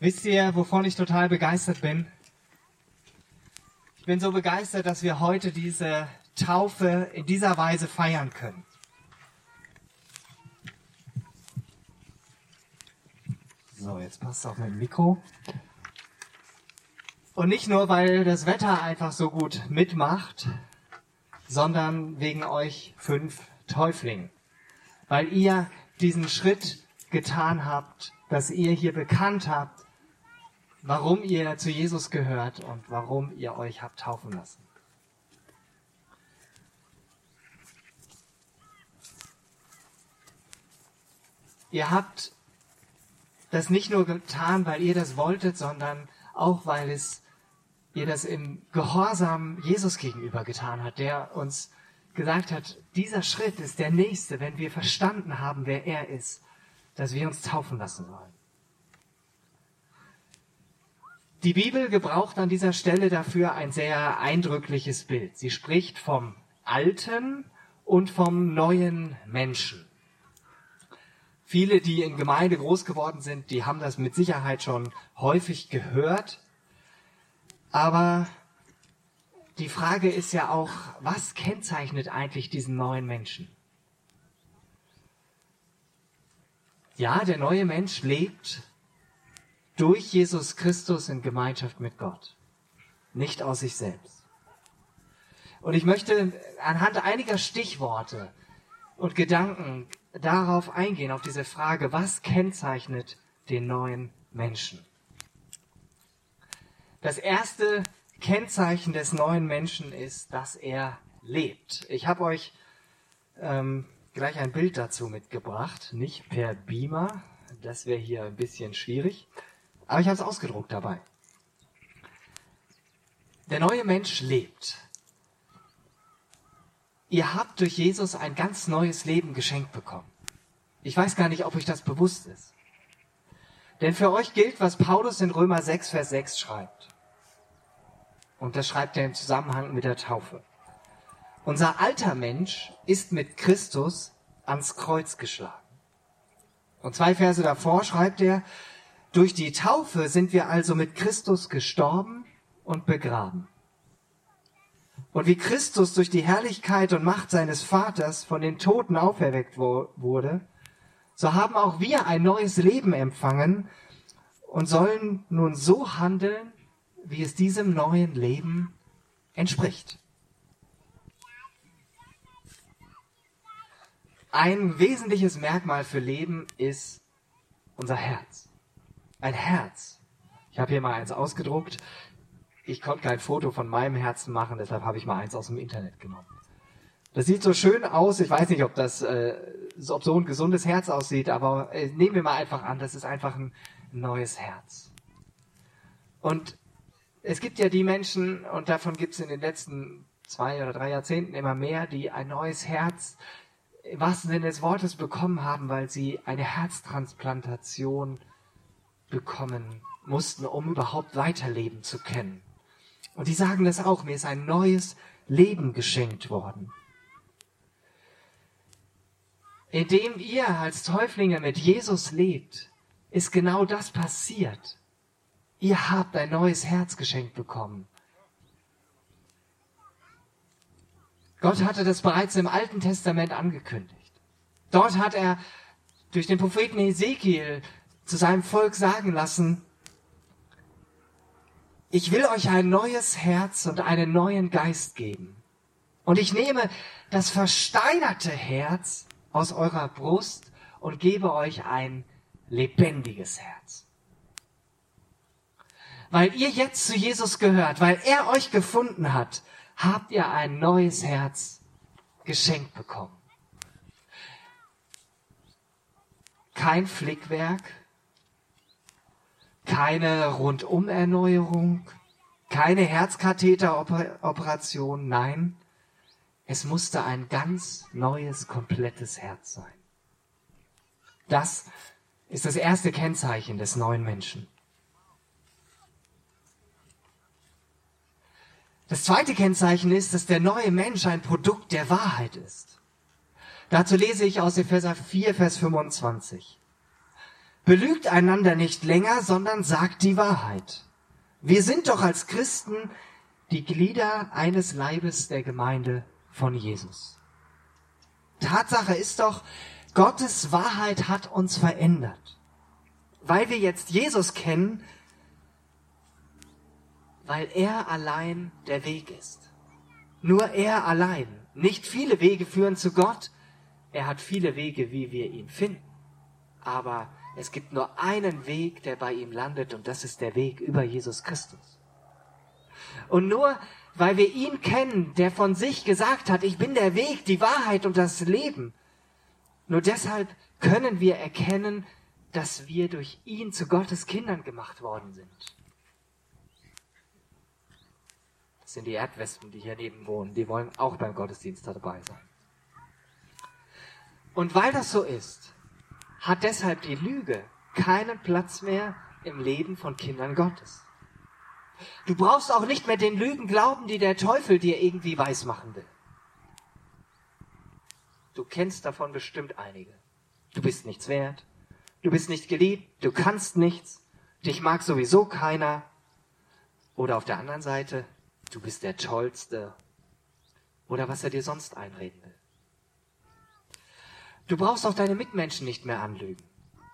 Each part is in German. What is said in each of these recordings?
Wisst ihr, wovon ich total begeistert bin? Ich bin so begeistert, dass wir heute diese Taufe in dieser Weise feiern können. So, jetzt passt auch mein Mikro. Und nicht nur, weil das Wetter einfach so gut mitmacht, sondern wegen euch fünf Täuflingen. Weil ihr diesen Schritt getan habt, dass ihr hier bekannt habt, warum ihr zu Jesus gehört und warum ihr euch habt taufen lassen. Ihr habt das nicht nur getan, weil ihr das wolltet, sondern auch, weil es ihr das im Gehorsam Jesus gegenüber getan hat, der uns gesagt hat, dieser Schritt ist der nächste, wenn wir verstanden haben, wer er ist, dass wir uns taufen lassen sollen. Die Bibel gebraucht an dieser Stelle dafür ein sehr eindrückliches Bild. Sie spricht vom alten und vom neuen Menschen. Viele, die in Gemeinde groß geworden sind, die haben das mit Sicherheit schon häufig gehört. Aber die Frage ist ja auch, was kennzeichnet eigentlich diesen neuen Menschen? Ja, der neue Mensch lebt durch Jesus Christus in Gemeinschaft mit Gott, nicht aus sich selbst. Und ich möchte anhand einiger Stichworte und Gedanken darauf eingehen, auf diese Frage, was kennzeichnet den neuen Menschen? Das erste Kennzeichen des neuen Menschen ist, dass er lebt. Ich habe euch ähm, gleich ein Bild dazu mitgebracht, nicht per Beamer, das wäre hier ein bisschen schwierig, aber ich habe es ausgedruckt dabei. Der neue Mensch lebt. Ihr habt durch Jesus ein ganz neues Leben geschenkt bekommen. Ich weiß gar nicht, ob euch das bewusst ist. Denn für euch gilt, was Paulus in Römer 6, Vers 6 schreibt. Und das schreibt er im Zusammenhang mit der Taufe. Unser alter Mensch ist mit Christus ans Kreuz geschlagen. Und zwei Verse davor schreibt er, durch die Taufe sind wir also mit Christus gestorben und begraben. Und wie Christus durch die Herrlichkeit und Macht seines Vaters von den Toten auferweckt wurde, so haben auch wir ein neues Leben empfangen und sollen nun so handeln, wie es diesem neuen Leben entspricht. Ein wesentliches Merkmal für Leben ist unser Herz. Ein Herz. Ich habe hier mal eins ausgedruckt. Ich konnte kein Foto von meinem Herzen machen, deshalb habe ich mal eins aus dem Internet genommen. Das sieht so schön aus. Ich weiß nicht, ob das, äh, ob so ein gesundes Herz aussieht, aber äh, nehmen wir mal einfach an, das ist einfach ein neues Herz. Und es gibt ja die Menschen, und davon gibt es in den letzten zwei oder drei Jahrzehnten immer mehr, die ein neues Herz im wahrsten Sinne des Wortes bekommen haben, weil sie eine Herztransplantation bekommen mussten, um überhaupt weiterleben zu können. Und die sagen das auch, mir ist ein neues Leben geschenkt worden. Indem ihr als Täuflinge mit Jesus lebt, ist genau das passiert. Ihr habt ein neues Herz geschenkt bekommen. Gott hatte das bereits im Alten Testament angekündigt. Dort hat er durch den Propheten Ezekiel zu seinem Volk sagen lassen, ich will euch ein neues Herz und einen neuen Geist geben. Und ich nehme das versteinerte Herz aus eurer Brust und gebe euch ein lebendiges Herz weil ihr jetzt zu Jesus gehört, weil er euch gefunden hat, habt ihr ein neues Herz geschenkt bekommen. Kein Flickwerk, keine Rundumerneuerung, keine Herzkatheteroperation, nein, es musste ein ganz neues, komplettes Herz sein. Das ist das erste Kennzeichen des neuen Menschen. Das zweite Kennzeichen ist, dass der neue Mensch ein Produkt der Wahrheit ist. Dazu lese ich aus Epheser 4, Vers 25. Belügt einander nicht länger, sondern sagt die Wahrheit. Wir sind doch als Christen die Glieder eines Leibes der Gemeinde von Jesus. Tatsache ist doch, Gottes Wahrheit hat uns verändert. Weil wir jetzt Jesus kennen, weil er allein der Weg ist. Nur er allein. Nicht viele Wege führen zu Gott. Er hat viele Wege, wie wir ihn finden. Aber es gibt nur einen Weg, der bei ihm landet, und das ist der Weg über Jesus Christus. Und nur weil wir ihn kennen, der von sich gesagt hat, ich bin der Weg, die Wahrheit und das Leben, nur deshalb können wir erkennen, dass wir durch ihn zu Gottes Kindern gemacht worden sind. Das sind die Erdwespen, die hier neben wohnen. Die wollen auch beim Gottesdienst dabei sein. Und weil das so ist, hat deshalb die Lüge keinen Platz mehr im Leben von Kindern Gottes. Du brauchst auch nicht mehr den Lügen glauben, die der Teufel dir irgendwie weismachen will. Du kennst davon bestimmt einige. Du bist nichts wert. Du bist nicht geliebt. Du kannst nichts. Dich mag sowieso keiner. Oder auf der anderen Seite, du bist der Tollste. Oder was er dir sonst einreden will. Du brauchst auch deine Mitmenschen nicht mehr anlügen,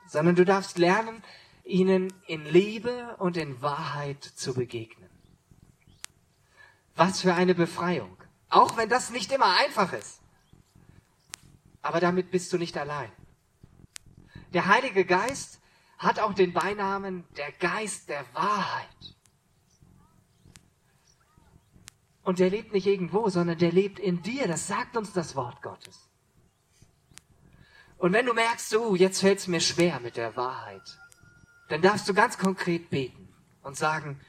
sondern du darfst lernen, ihnen in Liebe und in Wahrheit zu begegnen. Was für eine Befreiung. Auch wenn das nicht immer einfach ist. Aber damit bist du nicht allein. Der Heilige Geist hat auch den Beinamen der Geist der Wahrheit. Und der lebt nicht irgendwo, sondern der lebt in dir. Das sagt uns das Wort Gottes. Und wenn du merkst, so, jetzt fällt es mir schwer mit der Wahrheit, dann darfst du ganz konkret beten und sagen,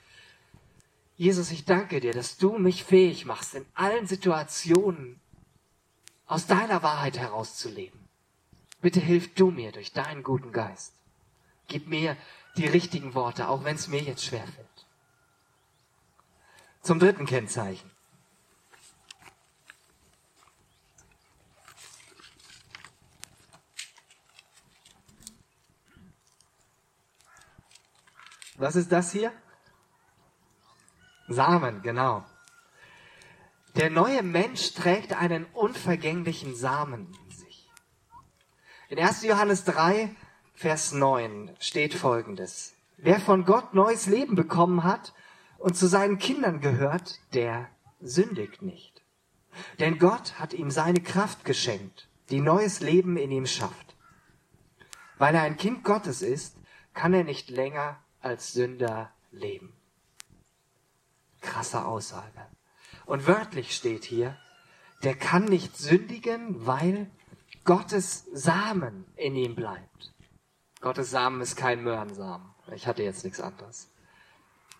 Jesus, ich danke dir, dass du mich fähig machst, in allen Situationen aus deiner Wahrheit herauszuleben. Bitte hilf du mir durch deinen guten Geist. Gib mir die richtigen Worte, auch wenn es mir jetzt schwerfällt. Zum dritten Kennzeichen. Was ist das hier? Samen, genau. Der neue Mensch trägt einen unvergänglichen Samen in sich. In 1. Johannes 3, Vers 9 steht folgendes. Wer von Gott neues Leben bekommen hat und zu seinen Kindern gehört, der sündigt nicht. Denn Gott hat ihm seine Kraft geschenkt, die neues Leben in ihm schafft. Weil er ein Kind Gottes ist, kann er nicht länger als Sünder leben. Krasse Aussage. Und wörtlich steht hier, der kann nicht sündigen, weil Gottes Samen in ihm bleibt. Gottes Samen ist kein Möhrensamen. Ich hatte jetzt nichts anderes.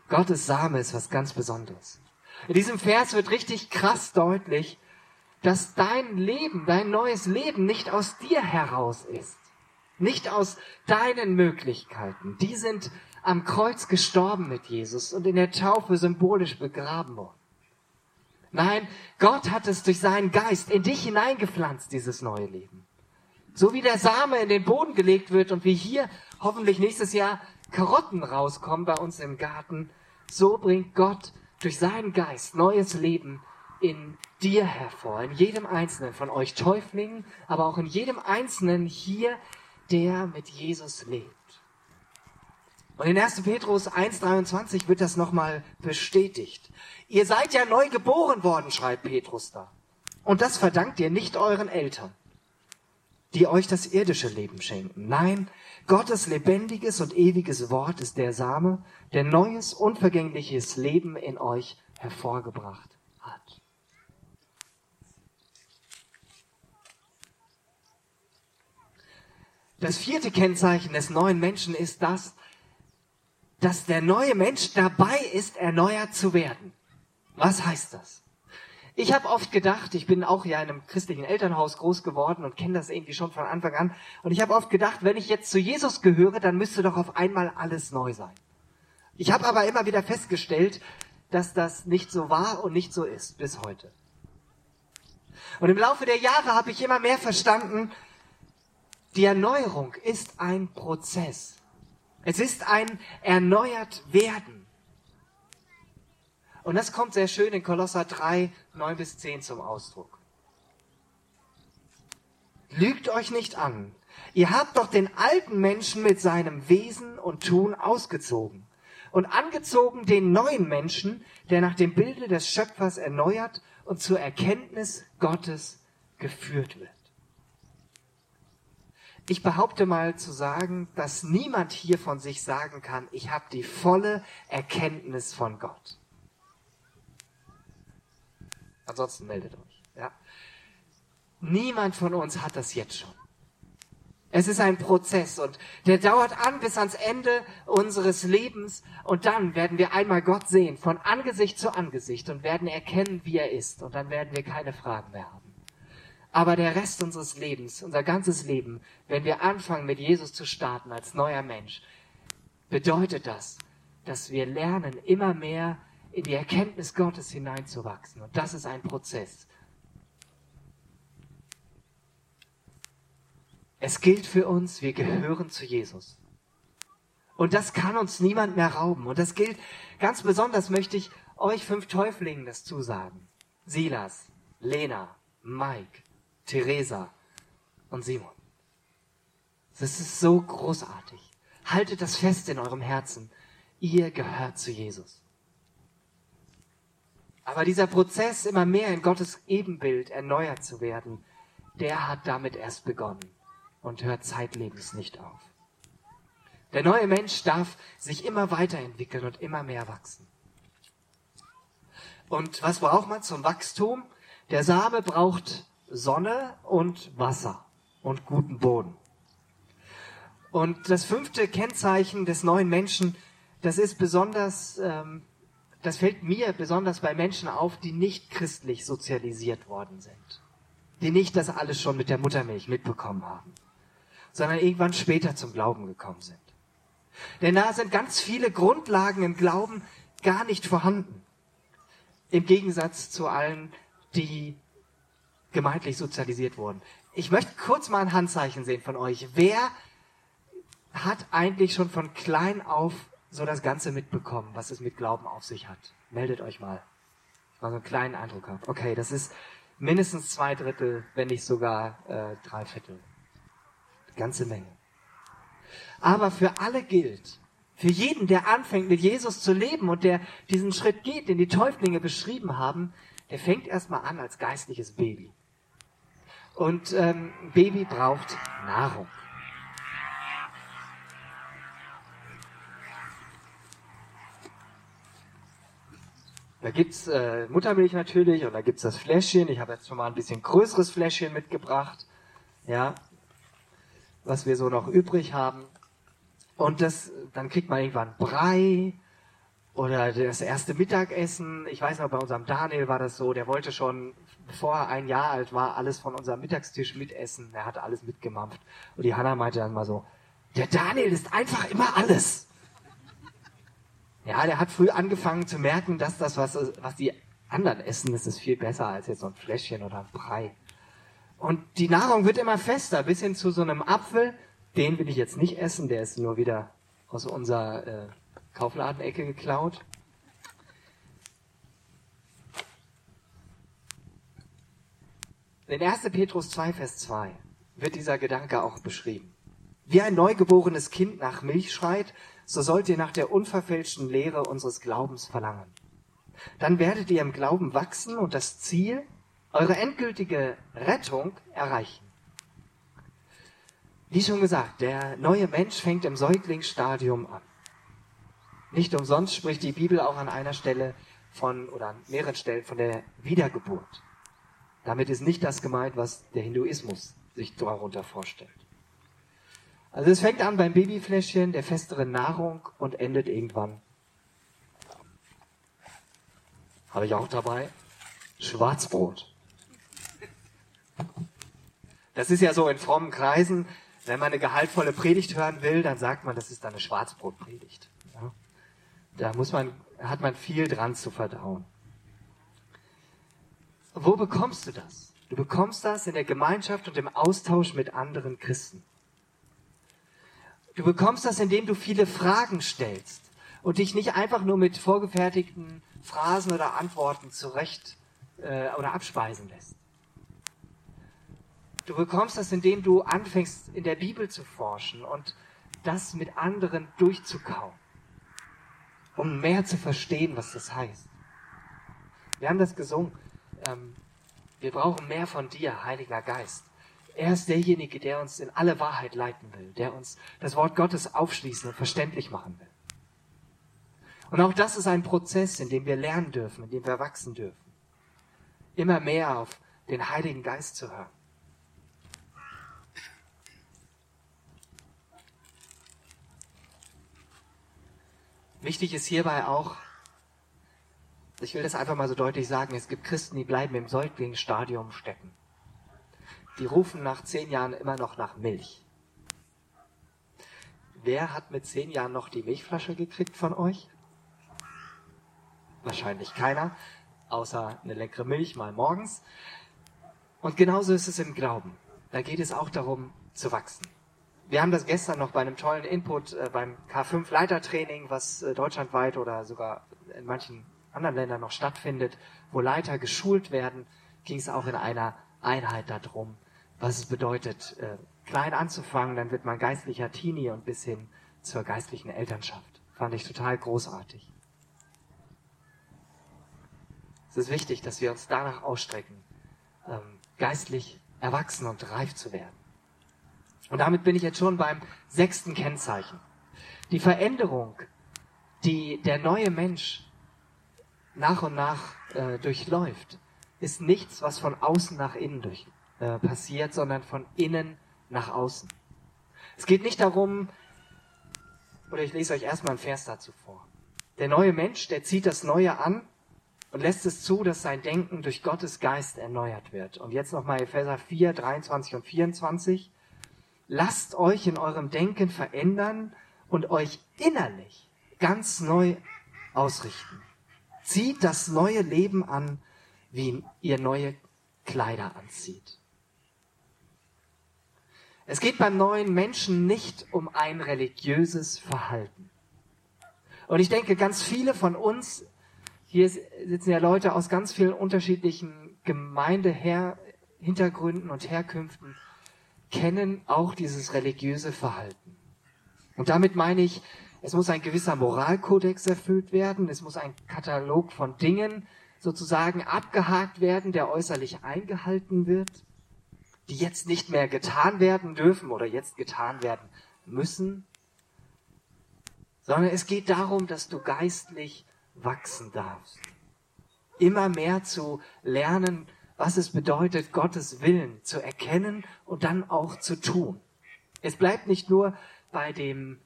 Gottes Same ist was ganz Besonderes. In diesem Vers wird richtig krass deutlich, dass dein Leben, dein neues Leben nicht aus dir heraus ist. Nicht aus deinen Möglichkeiten. Die sind am Kreuz gestorben mit Jesus und in der Taufe symbolisch begraben worden. Nein, Gott hat es durch seinen Geist in dich hineingepflanzt, dieses neue Leben. So wie der Same in den Boden gelegt wird und wie hier hoffentlich nächstes Jahr Karotten rauskommen bei uns im Garten, so bringt Gott durch seinen Geist neues Leben in dir hervor, in jedem Einzelnen von euch Täuflingen, aber auch in jedem Einzelnen hier, der mit Jesus lebt. Und in 1. Petrus 1.23 wird das nochmal bestätigt. Ihr seid ja neu geboren worden, schreibt Petrus da. Und das verdankt ihr nicht euren Eltern, die euch das irdische Leben schenken. Nein, Gottes lebendiges und ewiges Wort ist der Same, der neues, unvergängliches Leben in euch hervorgebracht hat. Das vierte Kennzeichen des neuen Menschen ist das, dass der neue Mensch dabei ist, erneuert zu werden. Was heißt das? Ich habe oft gedacht, ich bin auch ja in einem christlichen Elternhaus groß geworden und kenne das irgendwie schon von Anfang an. Und ich habe oft gedacht, wenn ich jetzt zu Jesus gehöre, dann müsste doch auf einmal alles neu sein. Ich habe aber immer wieder festgestellt, dass das nicht so war und nicht so ist bis heute. Und im Laufe der Jahre habe ich immer mehr verstanden, Die Erneuerung ist ein Prozess. Es ist ein erneuert werden. Und das kommt sehr schön in Kolosser 3, 9 bis 10 zum Ausdruck. Lügt euch nicht an. Ihr habt doch den alten Menschen mit seinem Wesen und Tun ausgezogen und angezogen den neuen Menschen, der nach dem Bilde des Schöpfers erneuert und zur Erkenntnis Gottes geführt wird. Ich behaupte mal zu sagen, dass niemand hier von sich sagen kann, ich habe die volle Erkenntnis von Gott. Ansonsten meldet euch. Ja. Niemand von uns hat das jetzt schon. Es ist ein Prozess und der dauert an bis ans Ende unseres Lebens und dann werden wir einmal Gott sehen, von Angesicht zu Angesicht und werden erkennen, wie er ist und dann werden wir keine Fragen mehr haben. Aber der Rest unseres Lebens, unser ganzes Leben, wenn wir anfangen mit Jesus zu starten als neuer Mensch, bedeutet das, dass wir lernen, immer mehr in die Erkenntnis Gottes hineinzuwachsen. Und das ist ein Prozess. Es gilt für uns, wir gehören zu Jesus. Und das kann uns niemand mehr rauben. Und das gilt ganz besonders, möchte ich euch fünf Täuflingen das zusagen. Silas, Lena, Mike, Theresa und Simon. Das ist so großartig. Haltet das fest in eurem Herzen. Ihr gehört zu Jesus. Aber dieser Prozess, immer mehr in Gottes Ebenbild erneuert zu werden, der hat damit erst begonnen und hört zeitlebens nicht auf. Der neue Mensch darf sich immer weiterentwickeln und immer mehr wachsen. Und was braucht man zum Wachstum? Der Same braucht Sonne und Wasser und guten Boden. Und das fünfte Kennzeichen des neuen Menschen, das ist besonders, ähm, das fällt mir besonders bei Menschen auf, die nicht christlich sozialisiert worden sind, die nicht das alles schon mit der Muttermilch mitbekommen haben, sondern irgendwann später zum Glauben gekommen sind. Denn da sind ganz viele Grundlagen im Glauben gar nicht vorhanden. Im Gegensatz zu allen, die gemeindlich sozialisiert wurden. Ich möchte kurz mal ein Handzeichen sehen von euch. Wer hat eigentlich schon von klein auf so das Ganze mitbekommen, was es mit Glauben auf sich hat? Meldet euch mal. Ich mal so einen kleinen Eindruck habe. Okay, das ist mindestens zwei Drittel, wenn nicht sogar äh, drei Viertel. Ganze Menge. Aber für alle gilt, für jeden, der anfängt mit Jesus zu leben und der diesen Schritt geht, den die Täuflinge beschrieben haben, der fängt erstmal an als geistliches Baby. Und ähm, Baby braucht Nahrung. Da gibt's äh, Muttermilch natürlich und da gibt's das Fläschchen. Ich habe jetzt schon mal ein bisschen größeres Fläschchen mitgebracht, ja, was wir so noch übrig haben. Und das, dann kriegt man irgendwann Brei oder das erste Mittagessen. Ich weiß noch, bei unserem Daniel war das so, der wollte schon, bevor er ein Jahr alt war, alles von unserem Mittagstisch mitessen. Er hatte alles mitgemampft. Und die Hanna meinte dann mal so, der Daniel ist einfach immer alles. Ja, der hat früh angefangen zu merken, dass das, was, was die anderen essen, das ist viel besser als jetzt so ein Fläschchen oder ein Brei. Und die Nahrung wird immer fester, bis hin zu so einem Apfel. Den will ich jetzt nicht essen, der ist nur wieder aus unserer äh, Kaufladenecke geklaut. In 1. Petrus 2, Vers 2 wird dieser Gedanke auch beschrieben. Wie ein neugeborenes Kind nach Milch schreit, so sollt ihr nach der unverfälschten Lehre unseres Glaubens verlangen. Dann werdet ihr im Glauben wachsen und das Ziel, eure endgültige Rettung erreichen. Wie schon gesagt, der neue Mensch fängt im Säuglingsstadium an. Nicht umsonst spricht die Bibel auch an einer Stelle von, oder an mehreren Stellen von der Wiedergeburt. Damit ist nicht das gemeint, was der Hinduismus sich darunter vorstellt. Also es fängt an beim Babyfläschchen, der festeren Nahrung und endet irgendwann. Habe ich auch dabei. Schwarzbrot. Das ist ja so in frommen Kreisen, wenn man eine gehaltvolle Predigt hören will, dann sagt man, das ist eine Schwarzbrotpredigt. Ja? Da muss man, hat man viel dran zu verdauen. Wo bekommst du das? Du bekommst das in der Gemeinschaft und im Austausch mit anderen Christen. Du bekommst das, indem du viele Fragen stellst und dich nicht einfach nur mit vorgefertigten Phrasen oder Antworten zurecht äh, oder abspeisen lässt. Du bekommst das, indem du anfängst, in der Bibel zu forschen und das mit anderen durchzukauen, um mehr zu verstehen, was das heißt. Wir haben das gesungen. Ähm, wir brauchen mehr von dir, Heiliger Geist. Er ist derjenige, der uns in alle Wahrheit leiten will, der uns das Wort Gottes aufschließen und verständlich machen will. Und auch das ist ein Prozess, in dem wir lernen dürfen, in dem wir wachsen dürfen. Immer mehr auf den Heiligen Geist zu hören. Wichtig ist hierbei auch, ich will das einfach mal so deutlich sagen, es gibt Christen, die bleiben im Säuglingsstadium stecken. Die rufen nach zehn Jahren immer noch nach Milch. Wer hat mit zehn Jahren noch die Milchflasche gekriegt von euch? Wahrscheinlich keiner, außer eine leckere Milch mal morgens. Und genauso ist es im Glauben. Da geht es auch darum, zu wachsen. Wir haben das gestern noch bei einem tollen Input äh, beim K5 Leitertraining, was äh, deutschlandweit oder sogar in manchen anderen Ländern noch stattfindet, wo Leiter geschult werden, ging es auch in einer Einheit darum, was es bedeutet, äh, klein anzufangen, dann wird man geistlicher Teenie und bis hin zur geistlichen Elternschaft. Fand ich total großartig. Es ist wichtig, dass wir uns danach ausstrecken, ähm, geistlich erwachsen und reif zu werden. Und damit bin ich jetzt schon beim sechsten Kennzeichen. Die Veränderung, die der neue Mensch nach und nach äh, durchläuft, ist nichts, was von außen nach innen durch, äh, passiert, sondern von innen nach außen. Es geht nicht darum, oder ich lese euch erstmal einen Vers dazu vor. Der neue Mensch, der zieht das Neue an und lässt es zu, dass sein Denken durch Gottes Geist erneuert wird. Und jetzt nochmal Epheser 4, 23 und 24. Lasst euch in eurem Denken verändern und euch innerlich ganz neu ausrichten. Zieht das neue Leben an, wie ihr neue Kleider anzieht. Es geht beim neuen Menschen nicht um ein religiöses Verhalten. Und ich denke, ganz viele von uns, hier sitzen ja Leute aus ganz vielen unterschiedlichen Gemeindehintergründen und Herkünften, kennen auch dieses religiöse Verhalten. Und damit meine ich, es muss ein gewisser Moralkodex erfüllt werden. Es muss ein Katalog von Dingen sozusagen abgehakt werden, der äußerlich eingehalten wird, die jetzt nicht mehr getan werden dürfen oder jetzt getan werden müssen, sondern es geht darum, dass du geistlich wachsen darfst. Immer mehr zu lernen, was es bedeutet, Gottes Willen zu erkennen und dann auch zu tun. Es bleibt nicht nur bei dem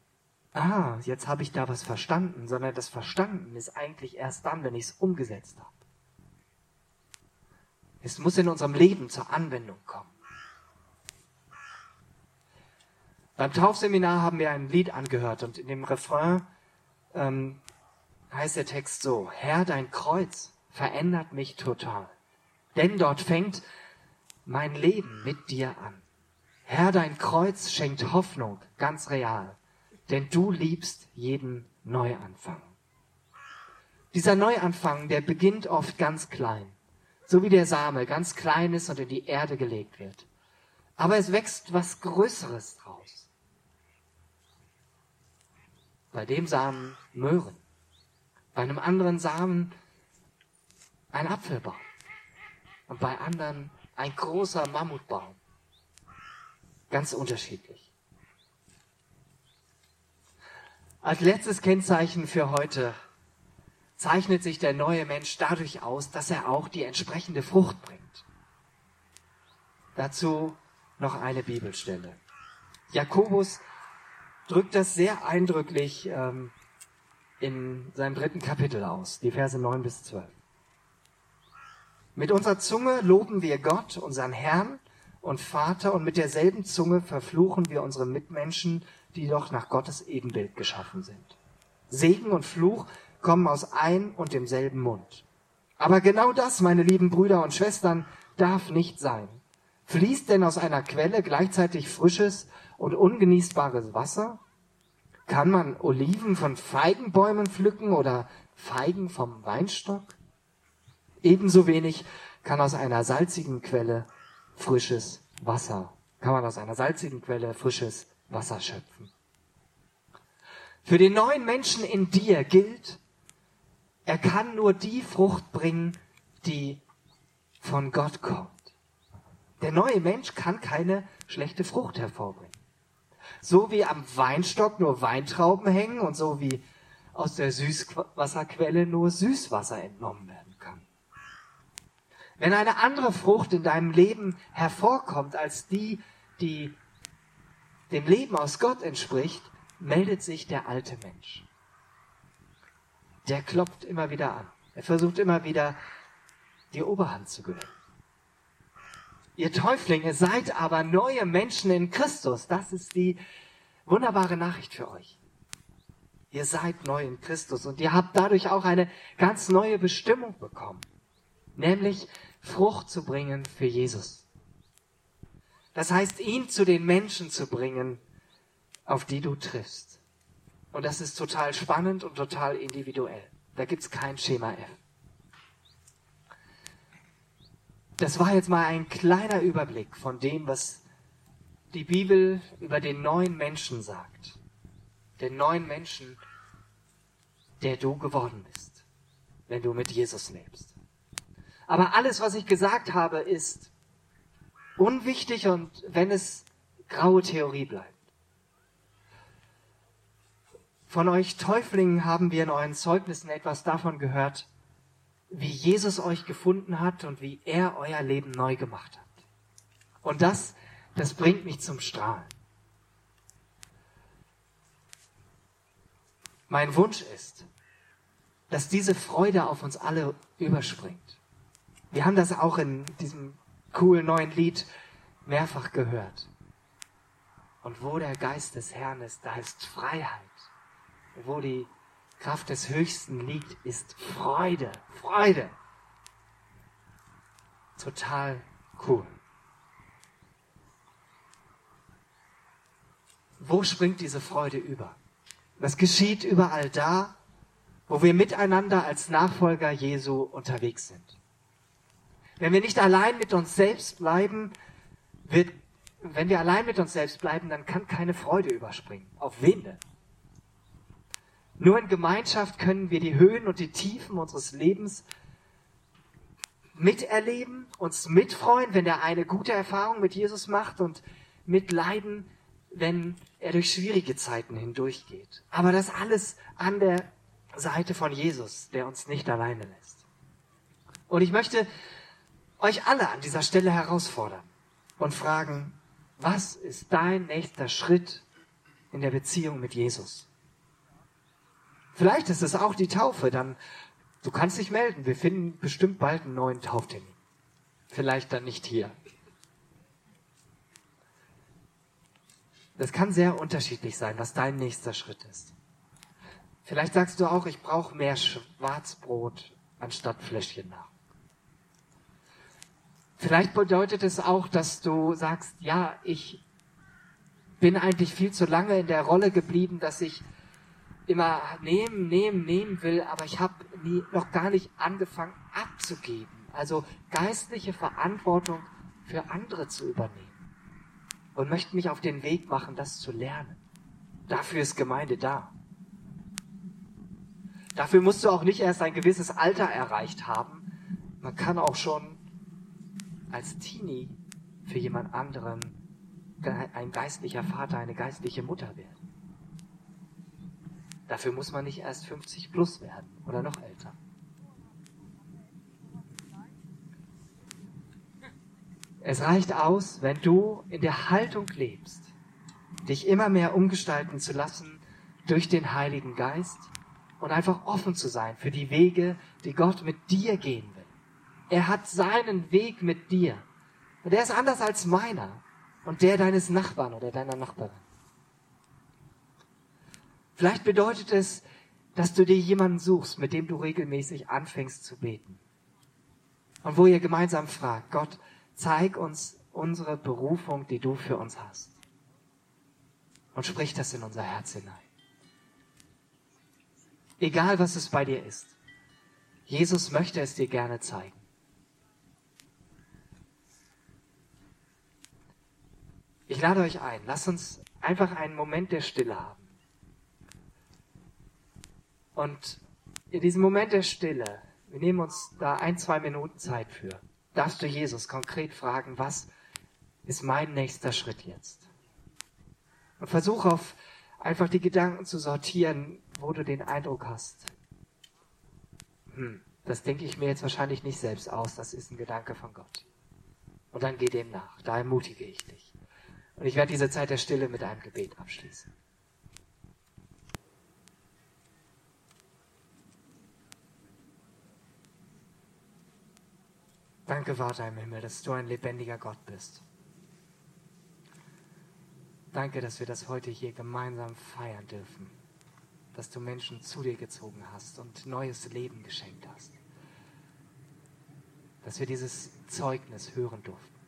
ah, jetzt habe ich da was verstanden, sondern das Verstanden ist eigentlich erst dann, wenn ich es umgesetzt habe. Es muss in unserem Leben zur Anwendung kommen. Beim Taufseminar haben wir ein Lied angehört und in dem Refrain ähm, heißt der Text so, Herr, dein Kreuz verändert mich total, denn dort fängt mein Leben mit dir an. Herr, dein Kreuz schenkt Hoffnung, ganz real denn du liebst jeden Neuanfang. Dieser Neuanfang, der beginnt oft ganz klein, so wie der Same ganz klein ist und in die Erde gelegt wird. Aber es wächst was Größeres draus. Bei dem Samen Möhren, bei einem anderen Samen ein Apfelbaum und bei anderen ein großer Mammutbaum. Ganz unterschiedlich. Als letztes Kennzeichen für heute zeichnet sich der neue Mensch dadurch aus, dass er auch die entsprechende Frucht bringt. Dazu noch eine Bibelstelle. Jakobus drückt das sehr eindrücklich ähm, in seinem dritten Kapitel aus, die Verse 9 bis 12. Mit unserer Zunge loben wir Gott, unseren Herrn und Vater, und mit derselben Zunge verfluchen wir unsere Mitmenschen die doch nach Gottes Ebenbild geschaffen sind. Segen und Fluch kommen aus ein und demselben Mund. Aber genau das, meine lieben Brüder und Schwestern, darf nicht sein. Fließt denn aus einer Quelle gleichzeitig frisches und ungenießbares Wasser? Kann man Oliven von Feigenbäumen pflücken oder Feigen vom Weinstock? Ebenso wenig kann aus einer salzigen Quelle frisches Wasser, kann man aus einer salzigen Quelle frisches Wasser schöpfen. Für den neuen Menschen in dir gilt, er kann nur die Frucht bringen, die von Gott kommt. Der neue Mensch kann keine schlechte Frucht hervorbringen. So wie am Weinstock nur Weintrauben hängen und so wie aus der Süßwasserquelle nur Süßwasser entnommen werden kann. Wenn eine andere Frucht in deinem Leben hervorkommt als die, die dem Leben aus Gott entspricht, meldet sich der alte Mensch. Der klopft immer wieder an. Er versucht immer wieder, die Oberhand zu gewinnen. Ihr Täuflinge seid aber neue Menschen in Christus. Das ist die wunderbare Nachricht für euch. Ihr seid neu in Christus und ihr habt dadurch auch eine ganz neue Bestimmung bekommen, nämlich Frucht zu bringen für Jesus. Das heißt, ihn zu den Menschen zu bringen, auf die du triffst. Und das ist total spannend und total individuell. Da gibt's kein Schema F. Das war jetzt mal ein kleiner Überblick von dem, was die Bibel über den neuen Menschen sagt. Den neuen Menschen, der du geworden bist, wenn du mit Jesus lebst. Aber alles, was ich gesagt habe, ist unwichtig und wenn es graue Theorie bleibt. Von euch Täuflingen haben wir in euren Zeugnissen etwas davon gehört, wie Jesus euch gefunden hat und wie er euer Leben neu gemacht hat. Und das, das bringt mich zum Strahlen. Mein Wunsch ist, dass diese Freude auf uns alle überspringt. Wir haben das auch in diesem coolen neuen Lied mehrfach gehört. Und wo der Geist des Herrn ist, da ist Freiheit. Wo die Kraft des Höchsten liegt, ist Freude. Freude. Total cool. Wo springt diese Freude über? Das geschieht überall da, wo wir miteinander als Nachfolger Jesu unterwegs sind. Wenn wir nicht allein mit uns selbst bleiben, wird, wenn wir allein mit uns selbst bleiben, dann kann keine Freude überspringen. Auf wen denn? Nur in Gemeinschaft können wir die Höhen und die Tiefen unseres Lebens miterleben, uns mitfreuen, wenn der eine gute Erfahrung mit Jesus macht und mitleiden, wenn er durch schwierige Zeiten hindurchgeht. Aber das alles an der Seite von Jesus, der uns nicht alleine lässt. Und ich möchte euch alle an dieser Stelle herausfordern und fragen, was ist dein nächster Schritt in der Beziehung mit Jesus? Vielleicht ist es auch die Taufe, dann du kannst dich melden. Wir finden bestimmt bald einen neuen Tauftermin. Vielleicht dann nicht hier. Das kann sehr unterschiedlich sein, was dein nächster Schritt ist. Vielleicht sagst du auch, ich brauche mehr Schwarzbrot anstatt Fläschchen nach. Vielleicht bedeutet es auch, dass du sagst, ja, ich bin eigentlich viel zu lange in der Rolle geblieben, dass ich immer nehmen, nehmen, nehmen will, aber ich habe noch gar nicht angefangen abzugeben. Also geistliche Verantwortung für andere zu übernehmen. Und möchte mich auf den Weg machen, das zu lernen. Dafür ist Gemeinde da. Dafür musst du auch nicht erst ein gewisses Alter erreicht haben. Man kann auch schon als Teenie für jemand anderen ein geistlicher Vater, eine geistliche Mutter werden. Dafür muss man nicht erst 50 plus werden oder noch älter. Es reicht aus, wenn du in der Haltung lebst, dich immer mehr umgestalten zu lassen durch den Heiligen Geist und einfach offen zu sein für die Wege, die Gott mit dir gehen will. Er hat seinen Weg mit dir. Und der ist anders als meiner und der deines Nachbarn oder deiner Nachbarin. Vielleicht bedeutet es, dass du dir jemanden suchst, mit dem du regelmäßig anfängst zu beten. Und wo ihr gemeinsam fragt, Gott, zeig uns unsere Berufung, die du für uns hast. Und sprich das in unser Herz hinein. Egal was es bei dir ist. Jesus möchte es dir gerne zeigen. Ich lade euch ein, lasst uns einfach einen Moment der Stille haben. Und in diesem Moment der Stille, wir nehmen uns da ein, zwei Minuten Zeit für, darfst du Jesus konkret fragen, was ist mein nächster Schritt jetzt? Und versuch auf einfach die Gedanken zu sortieren, wo du den Eindruck hast. Hm, das denke ich mir jetzt wahrscheinlich nicht selbst aus, das ist ein Gedanke von Gott. Und dann geh dem nach, da ermutige ich dich. Und ich werde diese Zeit der Stille mit einem Gebet abschließen. Danke, Vater im Himmel, dass du ein lebendiger Gott bist. Danke, dass wir das heute hier gemeinsam feiern dürfen. Dass du Menschen zu dir gezogen hast und neues Leben geschenkt hast. Dass wir dieses Zeugnis hören durften.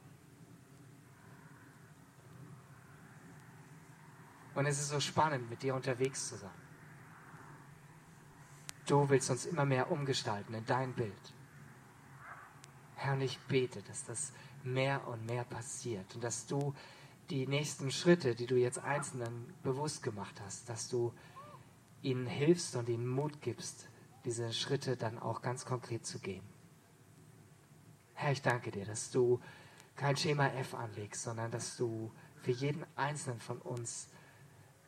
Und es ist so spannend, mit dir unterwegs zu sein. Du willst uns immer mehr umgestalten in dein Bild. Herr, und ich bete, dass das mehr und mehr passiert und dass du die nächsten Schritte, die du jetzt Einzelnen bewusst gemacht hast, dass du ihnen hilfst und ihnen Mut gibst, diese Schritte dann auch ganz konkret zu gehen. Herr, ich danke dir, dass du kein Schema F anlegst, sondern dass du für jeden Einzelnen von uns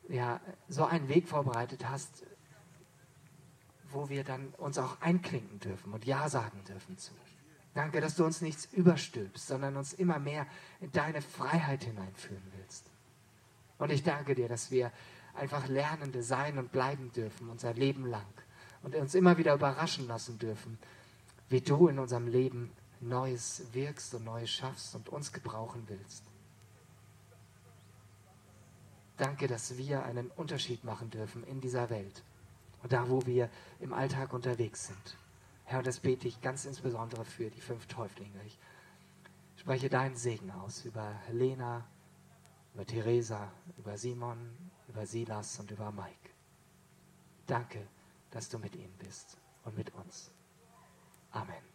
ja, so einen Weg vorbereitet hast, wo wir dann uns auch einklinken dürfen und Ja sagen dürfen zu. Danke, dass du uns nichts überstülpst, sondern uns immer mehr in deine Freiheit hineinführen willst. Und ich danke dir, dass wir einfach Lernende sein und bleiben dürfen, unser Leben lang. Und uns immer wieder überraschen lassen dürfen, wie du in unserem Leben Neues wirkst und Neues schaffst und uns gebrauchen willst. Danke, dass wir einen Unterschied machen dürfen in dieser Welt und da, wo wir im Alltag unterwegs sind. Herr, und das bete ich ganz insbesondere für die fünf Täuflinge. Ich spreche deinen Segen aus über Lena, über Theresa, über Simon, über Silas und über Mike. Danke, dass du mit ihnen bist und mit uns. Amen.